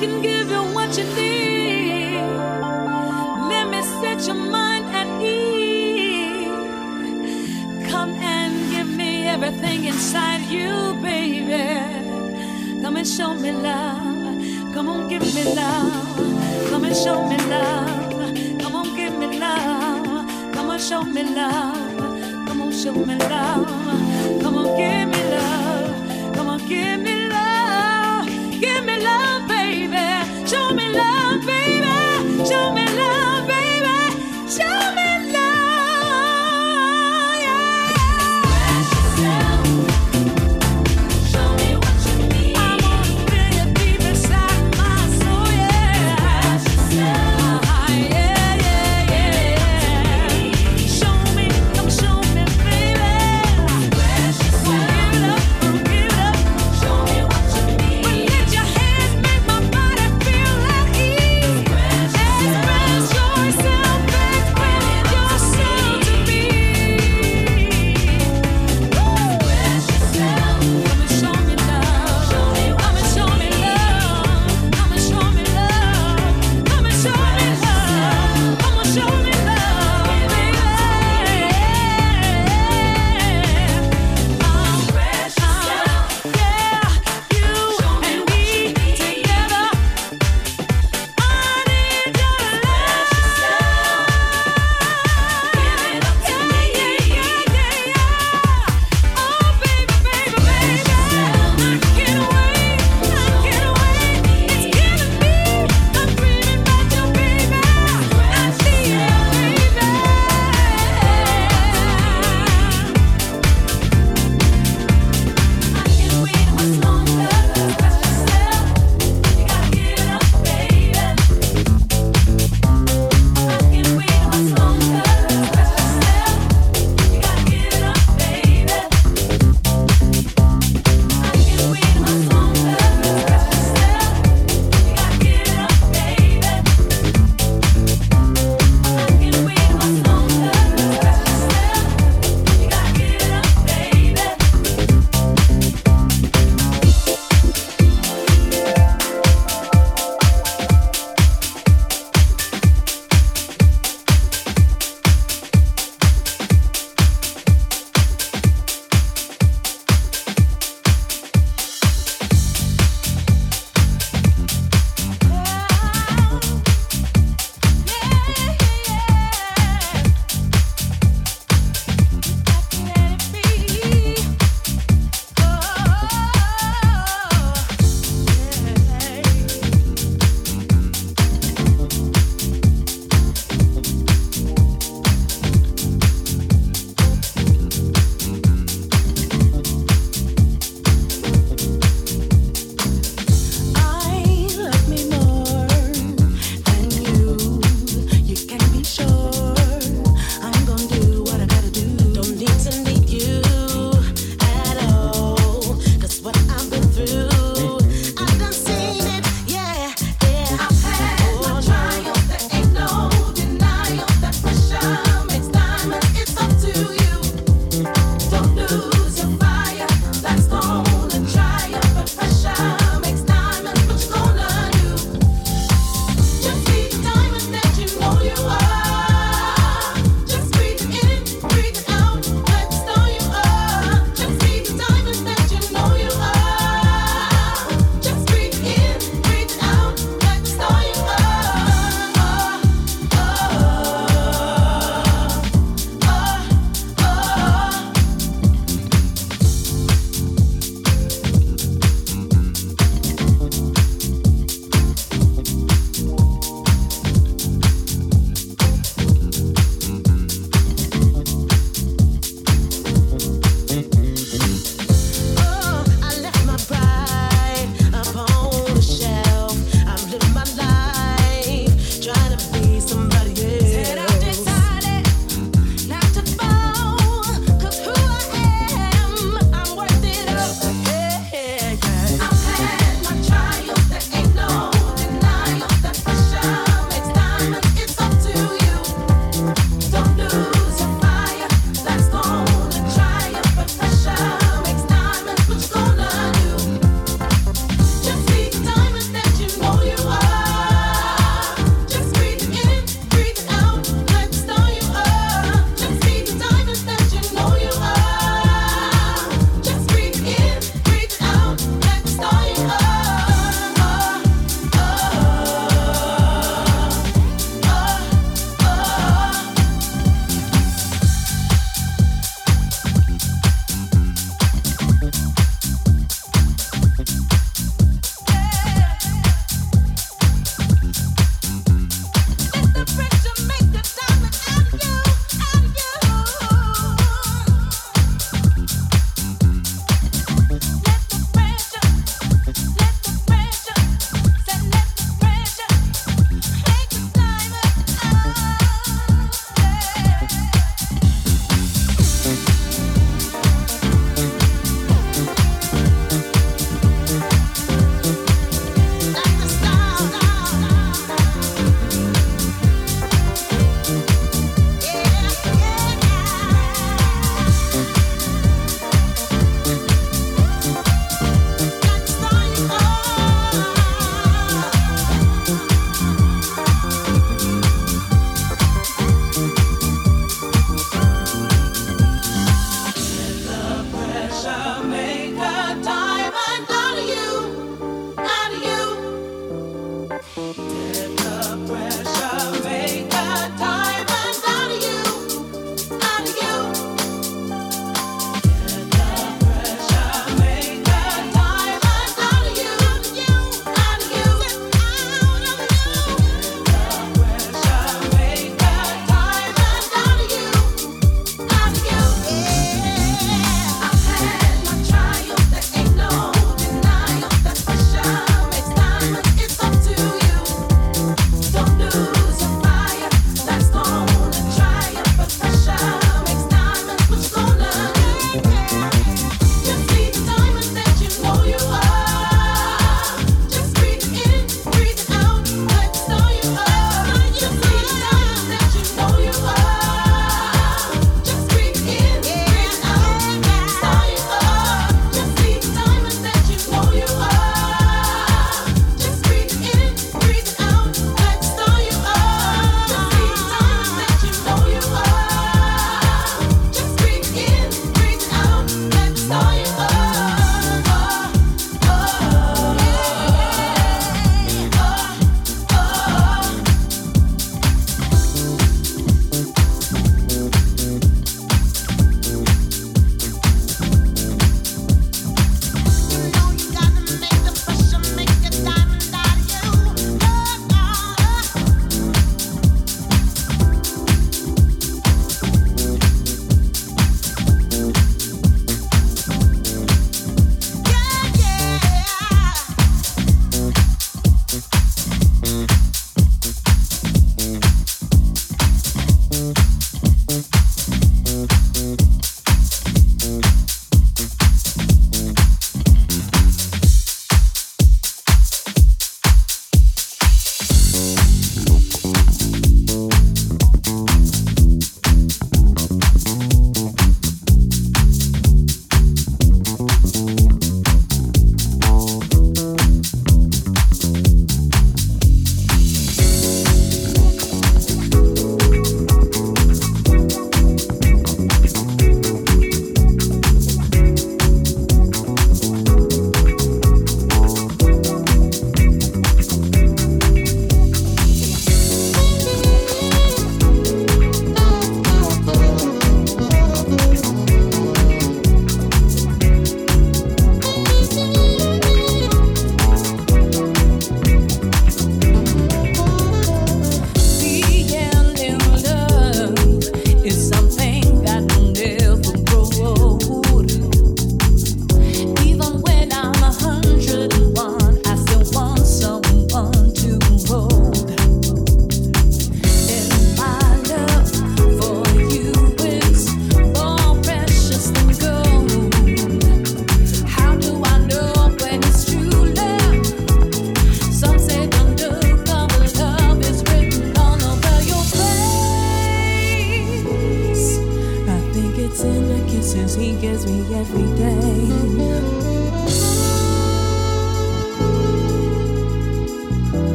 can give you what you need. Let me set your mind at ease. Come and give me everything inside you, baby. Come and show me love. Come on, give me love. Come and show me love. Come on, give me love. Come on, show me love. Come on, show me love. Come on, give me